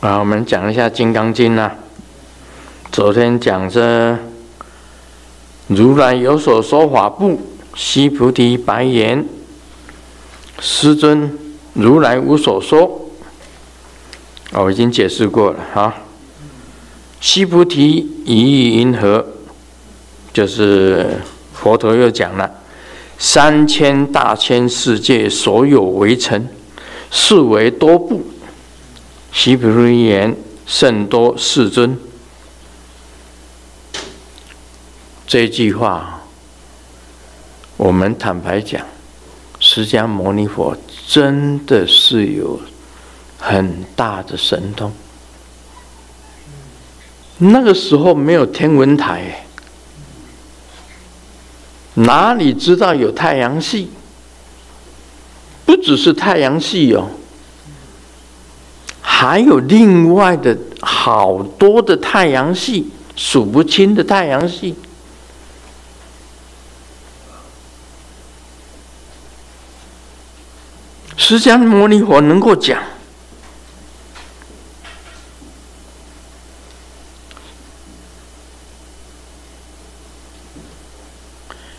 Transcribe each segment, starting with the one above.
啊，我们讲一下《金刚经》呐。昨天讲着，如来有所说法不？须菩提白言：“师尊，如来无所说。”哦已经解释过了哈。须菩提，以意云何？就是佛陀又讲了：三千大千世界所有微尘，是为多不？须菩提言：甚多，世尊。这句话，我们坦白讲，释迦牟尼佛真的是有很大的神通。那个时候没有天文台，哪里知道有太阳系？不只是太阳系哦，还有另外的好多的太阳系，数不清的太阳系。释迦牟尼佛能够讲。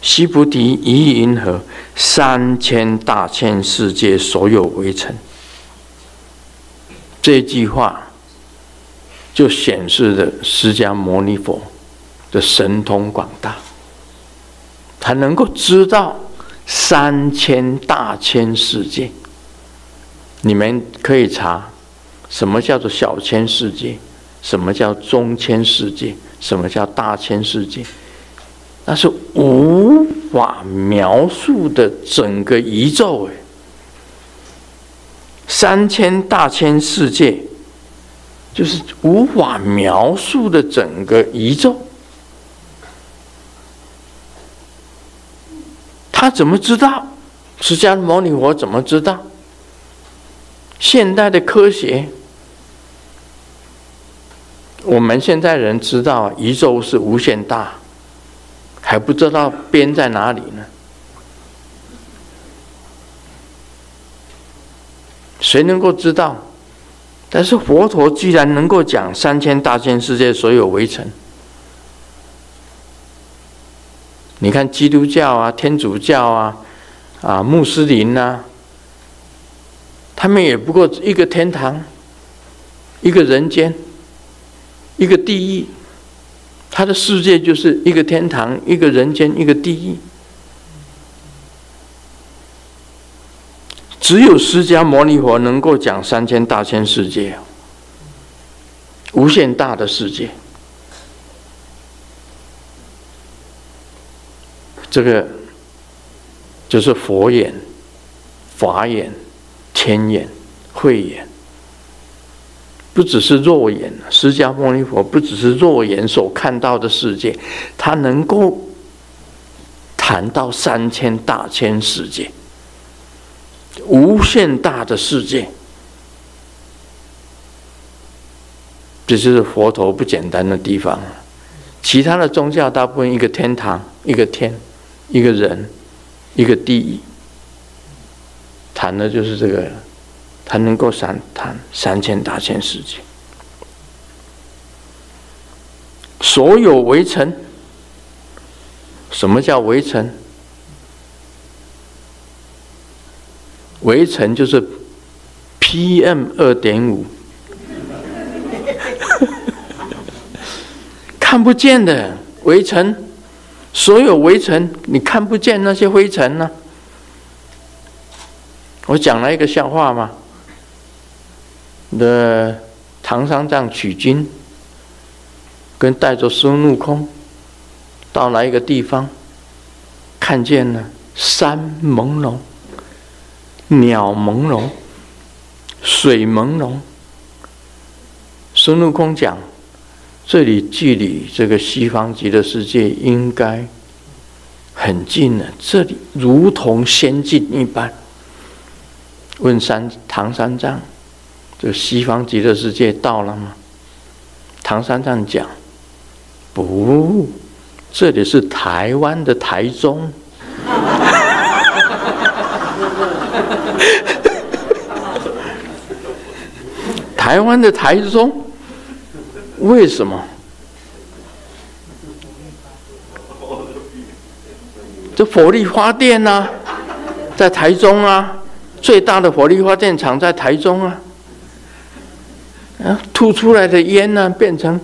西菩提，一意云何？三千大千世界所有微尘。这句话就显示着释迦牟尼佛的神通广大，他能够知道三千大千世界。你们可以查，什么叫做小千世界？什么叫中千世界？什么叫大千世界？那是无法描述的整个宇宙哎，三千大千世界，就是无法描述的整个宇宙。他怎么知道？释迦牟尼佛怎么知道？现代的科学，我们现在人知道宇宙是无限大。还不知道边在哪里呢？谁能够知道？但是佛陀居然能够讲三千大千世界所有围城。你看基督教啊、天主教啊、啊穆斯林啊，他们也不过一个天堂，一个人间，一个地狱。他的世界就是一个天堂，一个人间，一个地狱。只有释迦牟尼佛能够讲三千大千世界，无限大的世界。这个就是佛眼、法眼、天眼、慧眼。不只是肉眼，释迦牟尼佛不只是肉眼所看到的世界，他能够谈到三千大千世界，无限大的世界，这就是佛陀不简单的地方。其他的宗教大部分一个天堂，一个天，一个人，一个地，谈的就是这个。他能够三谈三千大千世界，所有围城。什么叫围城？微尘就是 PM 二点五，看不见的微尘。所有微尘，你看不见那些灰尘呢？我讲了一个笑话吗？的唐三藏取经，跟带着孙悟空到了一个地方，看见了山朦胧，鸟朦胧，水朦胧。孙悟空讲：“这里距离这个西方极乐世界应该很近了，这里如同仙境一般。”问三唐三藏。这西方极乐世界到了吗？唐三藏讲：“不，这里是台湾的台中。”台湾的台中，为什么？这火力发电呐，在台中啊，最大的火力发电厂在台中啊，啊，吐出来的烟呢，变成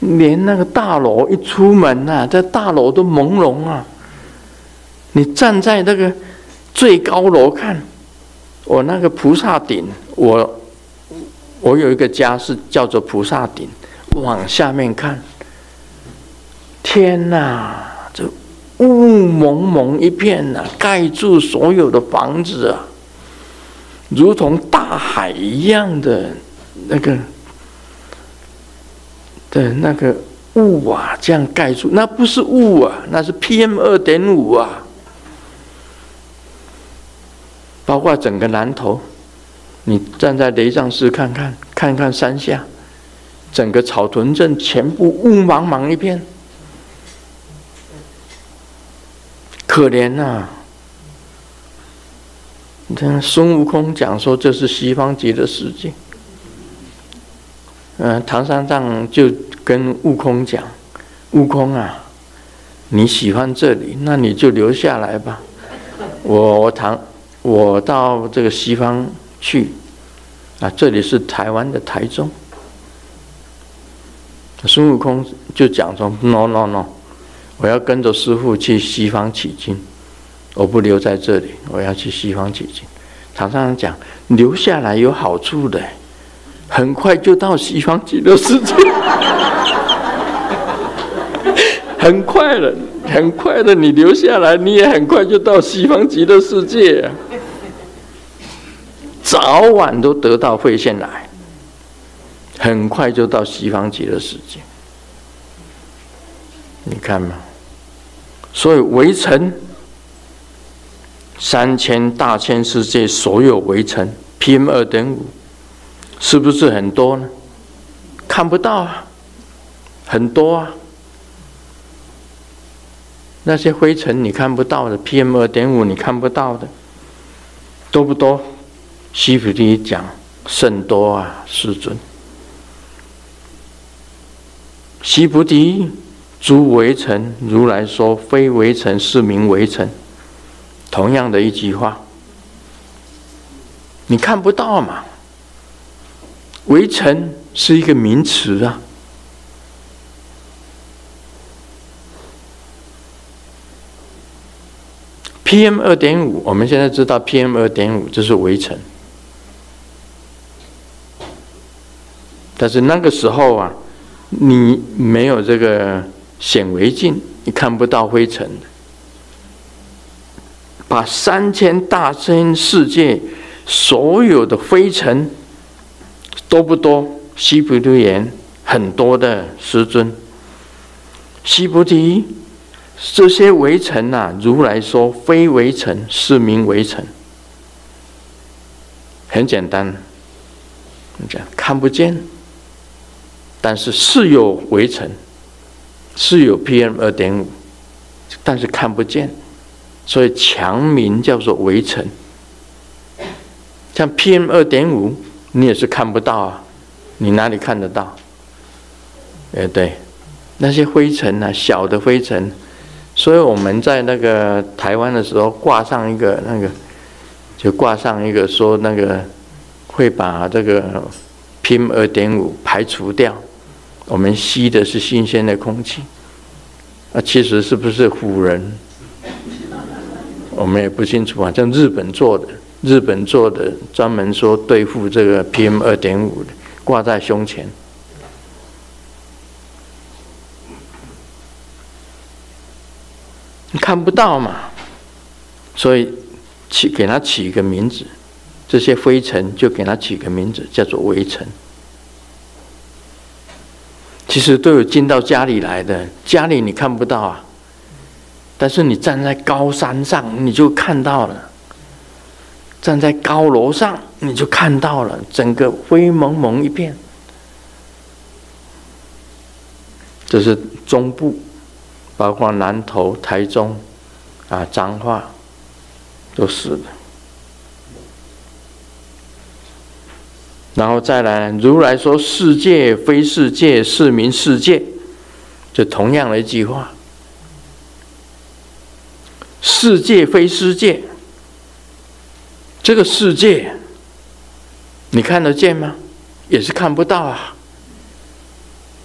连那个大楼一出门呐，这大楼都朦胧啊。你站在那个最高楼看，我那个菩萨顶，我我有一个家是叫做菩萨顶，往下面看，天哪！雾蒙蒙一片呐、盖住所有的房子啊，如同大海一样的那个的那个雾啊，这样盖住，那不是雾啊，那是 PM 二点五啊。包括整个南头，你站在雷藏寺看看，看看山下，整个草屯镇全部雾茫茫一片。可怜呐、啊！你看孙悟空讲说这是西方极乐世界。嗯，唐三藏就跟悟空讲：“悟空啊，你喜欢这里，那你就留下来吧。我唐我到这个西方去啊，这里是台湾的台中。”孙悟空就讲说：“No no no。”我要跟着师傅去西方取经，我不留在这里，我要去西方取经。常常讲留下来有好处的，很快就到西方极乐世界，很快了，很快的，你留下来，你也很快就到西方极乐世界，早晚都得到慧线来，很快就到西方极乐世界。你看嘛，所以微尘三千大千世界所有微尘 PM 二点五，是不是很多呢？看不到啊，很多啊。那些灰尘你看不到的，PM 二点五你看不到的，多不多？西菩提讲甚多啊，世尊。西菩提。诸微尘，如来说非微尘，是名微尘。同样的一句话，你看不到嘛？微尘是一个名词啊。PM 二点五，我们现在知道 PM 二点五就是微尘，但是那个时候啊，你没有这个。显微镜，你看不到灰尘。把三千大千世界所有的灰尘多不多？西菩提言很多的，师尊。西菩提，这些微尘呐，如来说非微尘，是名微尘。很简单，你讲看不见，但是是有微尘。是有 PM 二点五，但是看不见，所以强名叫做围城。像 PM 二点五，你也是看不到啊，你哪里看得到？哎，对，那些灰尘啊，小的灰尘，所以我们在那个台湾的时候挂上一个那个，就挂上一个说那个会把这个 PM 二点五排除掉。我们吸的是新鲜的空气，啊，其实是不是唬人？我们也不清楚啊。像日本做的，日本做的专门说对付这个 PM 二点五的，挂在胸前，你看不到嘛？所以起给它起一个名字，这些灰尘就给它起个名字，叫做微尘。其实都有进到家里来的，家里你看不到啊，但是你站在高山上，你就看到了；站在高楼上，你就看到了，整个灰蒙蒙一片。这是中部，包括南投、台中，啊，彰化，都是的。然后再来，如来说世界非世界，是名世界，就同样的一句话。世界非世界，这个世界你看得见吗？也是看不到啊。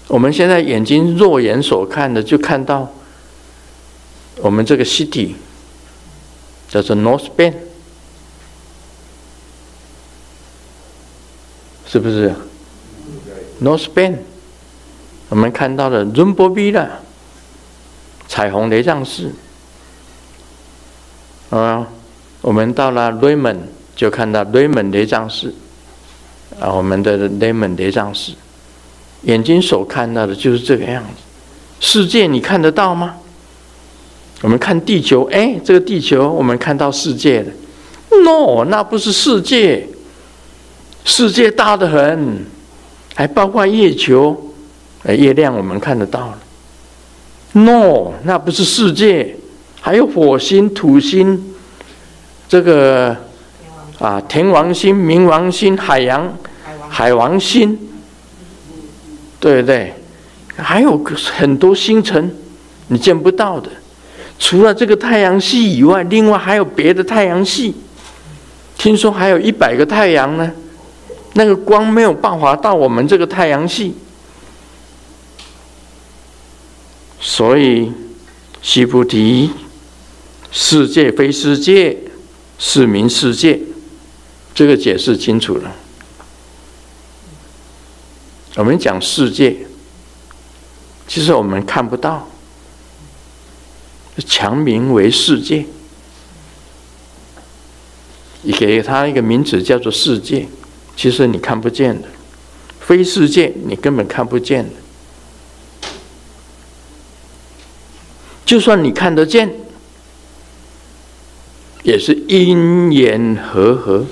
我们现在眼睛肉眼所看的，就看到我们这个 city 叫做 North Bend。是不是？North Bend，我们看到了伦勃比的彩虹雷藏寺啊，我们到了 Raymond 就看到 Raymond 雷藏寺啊，我们的 Raymond 雷藏寺，眼睛所看到的就是这个样子。世界你看得到吗？我们看地球，哎，这个地球我们看到世界了。No，那不是世界。世界大得很，还包括月球，呃，月亮我们看得到了。No，那不是世界，还有火星、土星，这个啊，天王星、冥王星、海洋、海王星，对不对？还有很多星辰，你见不到的。除了这个太阳系以外，另外还有别的太阳系。听说还有一百个太阳呢。那个光没有办法到我们这个太阳系，所以须菩提，世界非世界，是名世界，这个解释清楚了。我们讲世界，其实我们看不到，强名为世界，你给他一个名字叫做世界。其实你看不见的，非世界你根本看不见的。就算你看得见，也是因缘和合。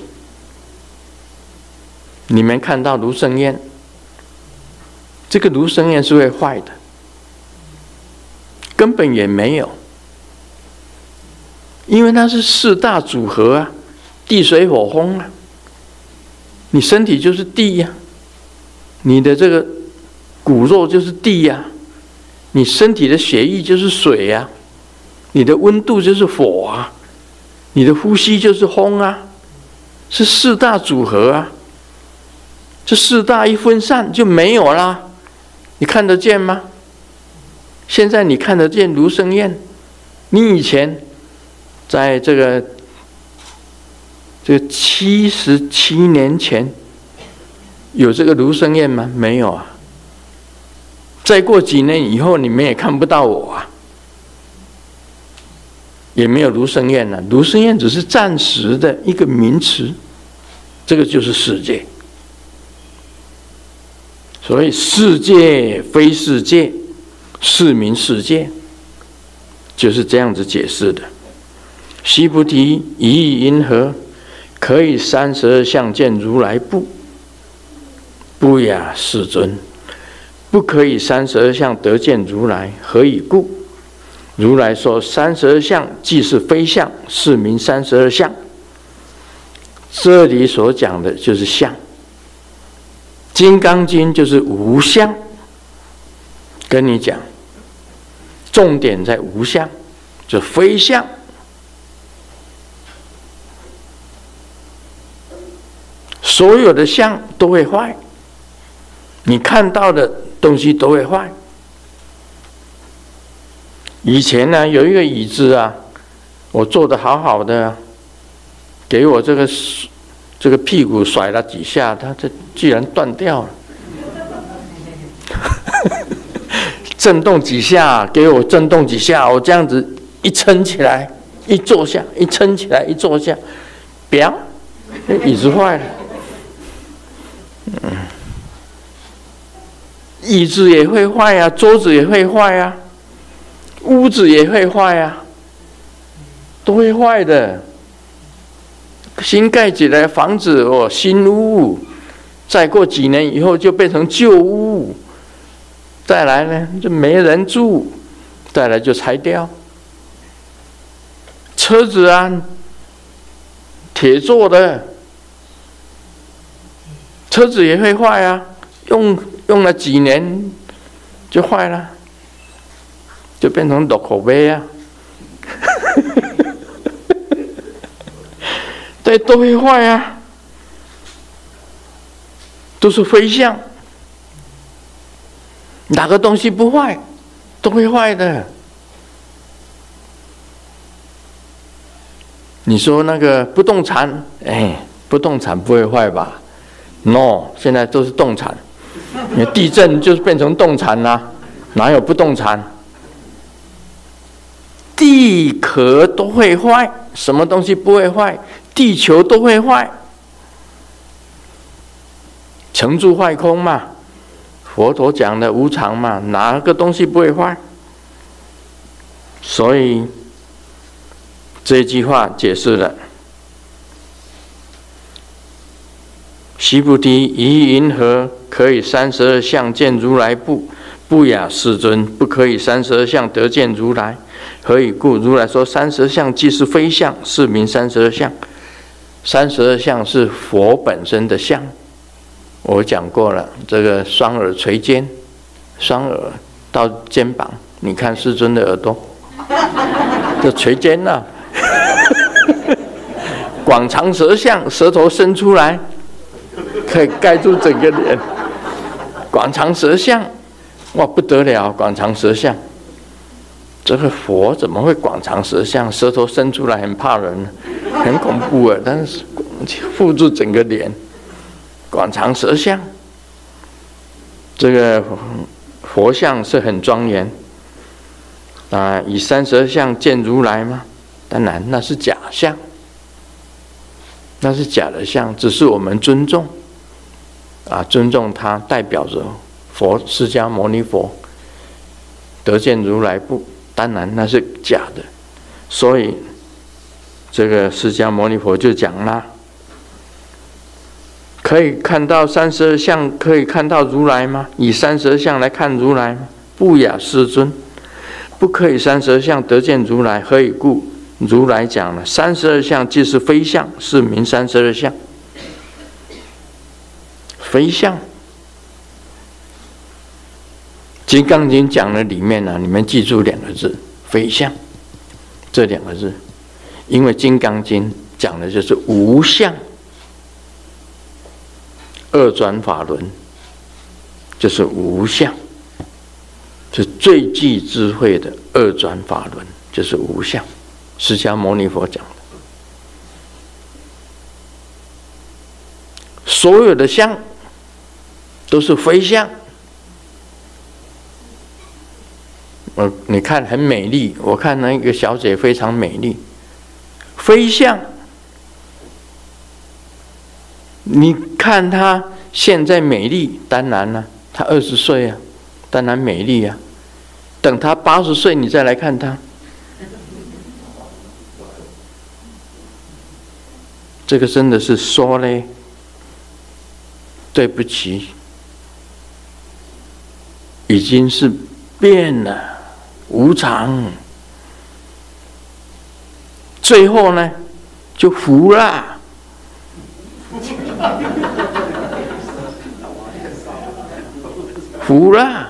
你们看到卢生燕，这个卢生燕是会坏的，根本也没有，因为它是四大组合啊，地水火风啊。你身体就是地呀，你的这个骨肉就是地呀，你身体的血液就是水呀，你的温度就是火啊，你的呼吸就是风啊，是四大组合啊。这四大一分散就没有啦，你看得见吗？现在你看得见卢生燕，你以前在这个。这七十七年前有这个卢生燕吗？没有啊。再过几年以后，你们也看不到我啊，也没有卢生燕了。卢生燕只是暂时的一个名词，这个就是世界。所以世界非世界，是名世界，就是这样子解释的。须菩提，一意云何？可以三十二相见如来不？不呀，世尊，不可以三十二相得见如来，何以故？如来说三十二相即是非相，是名三十二相。这里所讲的就是相，《金刚经》就是无相。跟你讲，重点在无相，就非相。所有的相都会坏，你看到的东西都会坏。以前呢，有一个椅子啊，我坐的好好的，给我这个这个屁股甩了几下，它这居然断掉了。震动几下，给我震动几下，我这样子一撑起来，一坐下，一撑起来，一坐下，啪，椅子坏了。椅子也会坏呀，桌子也会坏呀，屋子也会坏呀，都会坏的。新盖起来房子哦，新屋，再过几年以后就变成旧屋，再来呢就没人住，再来就拆掉。车子啊，铁做的。车子也会坏啊，用用了几年就坏了，就变成路口碑啊。对，都会坏啊，都是飞象。哪个东西不坏，都会坏的。你说那个不动产，哎，不动产不会坏吧？No，现在都是动产。地震就是变成动产啦，哪有不动产？地壳都会坏，什么东西不会坏？地球都会坏，成住坏空嘛。佛陀讲的无常嘛，哪个东西不会坏？所以这句话解释了：须菩提，于云何可以三十二相见如来不？不雅世尊，不可以三十二相得见如来。何以故？如来说三十二相即是非相，是名三十二相。三十二相是佛本身的相。我讲过了，这个双耳垂肩，双耳到肩膀，你看世尊的耳朵，就垂肩了。广长舌相，舌头伸出来，可以盖住整个脸。广长舌相，哇，不得了！广长舌相，这个佛怎么会广长舌相？舌头伸出来很怕人，很恐怖啊！但是护住整个脸。广长舌相，这个佛像是很庄严啊！以三十二相见如来吗？当然，那是假相，那是假的相，只是我们尊重啊，尊重他，代表着佛释迦牟尼佛得见如来不？当然那是假的，所以这个释迦牟尼佛就讲了。可以看到三十二相，可以看到如来吗？以三十二相来看如来？不雅世尊，不可以三十二相得见如来。何以故？如来讲了，三十二相即是非相，是名三十二相。非相，《金刚经》讲的里面呢、你们记住两个字：非相。这两个字，因为《金刚经》讲的就是无相。二转法轮就是无相，是最具智慧的二转法轮，就是无相。释迦牟尼佛讲的，所有的相都是飞相。我你看很美丽，我看那个小姐非常美丽，飞相。你看她现在美丽，当然了，她二十岁啊，当然美丽啊。等她八十岁，你再来看她，这个真的是说嘞，对不起，已经是变了，无常，最后呢，就服了。服了，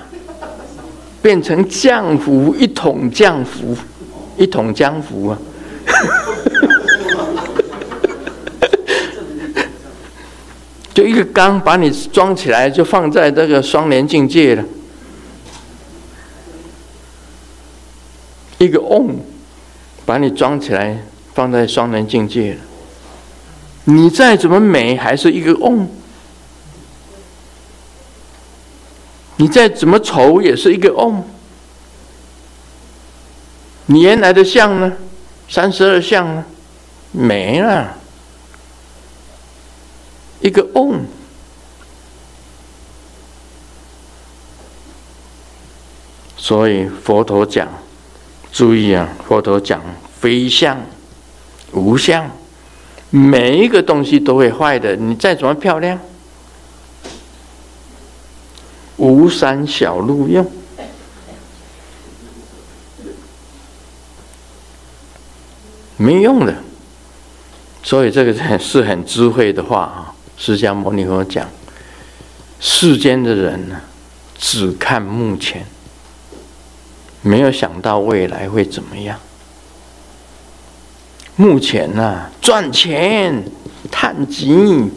变成浆糊，一桶浆糊，一桶浆糊啊！就一个缸把你装起来，就放在这个双莲境界了。一个瓮把你装起来，放在双人境界。你再怎么美，还是一个瓮。你再怎么丑也是一个瓮，你原来的相呢？三十二相呢？没了，一个瓮。所以佛陀讲，注意啊，佛陀讲非相、无相，每一个东西都会坏的。你再怎么漂亮。无三小路用，没用的。所以这个是很智慧的话啊！释迦牟尼佛讲，世间的人呢，只看目前，没有想到未来会怎么样。目前呢、啊，赚钱、探金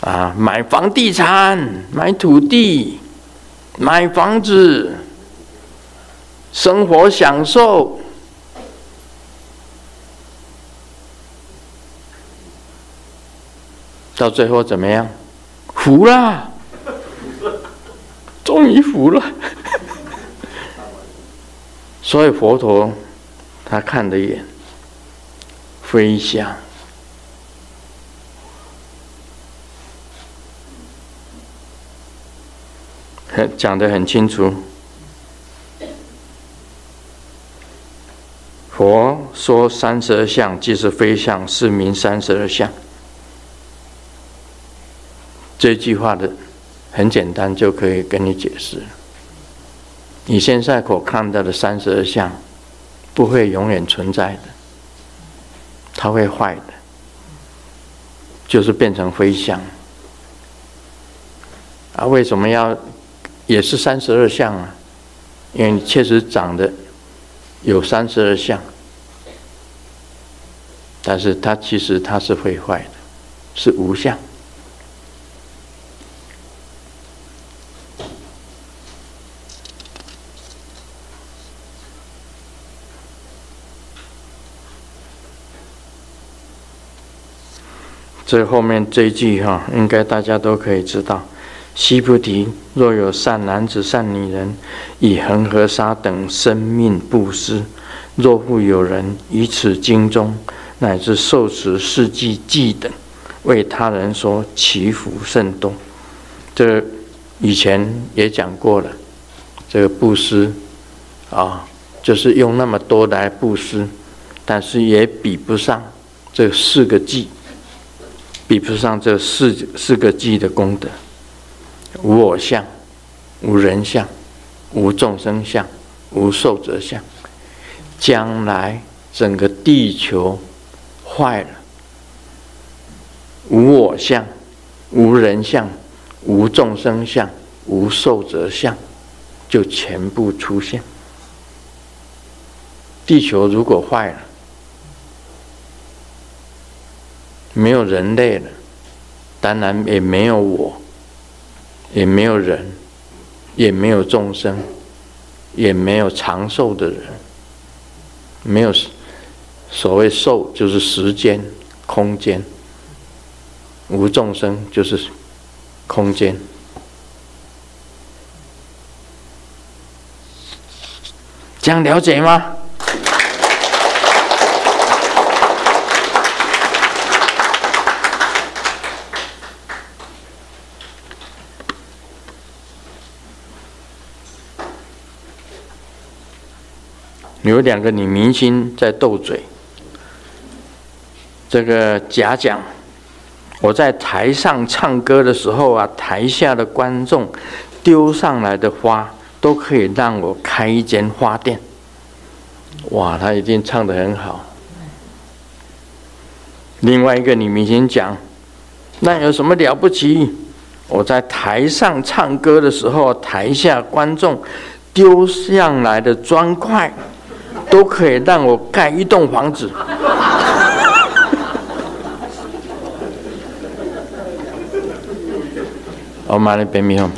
啊，买房地产、买土地、买房子，生活享受，到最后怎么样？服了，终于服了。所以佛陀他看得远，非想，很讲得很清楚。佛说三十二相，即是非相，是名三十二相。这句话的很简单，就可以跟你解释。你现在所看到的三十二相，不会永远存在的，它会坏的，就是变成非相。啊，为什么要也是三十二相啊？因为你确实长得有三十二相，但是它其实它是会坏的，是无相。这后面这一句哈，应该大家都可以知道：须菩提，若有善男子、善女人，以恒河沙等生命布施；若复有人于此经中，乃至受持四句偈等，为他人说，其福甚多。这以前也讲过了，这个布施啊，就是用那么多来布施，但是也比不上这四个偈。比不上这四四个偈的功德，无我相，无人相，无众生相，无寿者相。将来整个地球坏了，无我相，无人相，无众生相，无寿者相，就全部出现。地球如果坏了，没有人类了，当然也没有我，也没有人，也没有众生，也没有长寿的人，没有所谓寿就是时间、空间，无众生就是空间，这样了解吗？有两个女明星在斗嘴。这个甲讲：“我在台上唱歌的时候啊，台下的观众丢上来的花都可以让我开一间花店。”哇，她一定唱得很好。另外一个女明星讲：“那有什么了不起？我在台上唱歌的时候，台下观众丢上来的砖块。”都可以让我盖一栋房子。我买了北米后。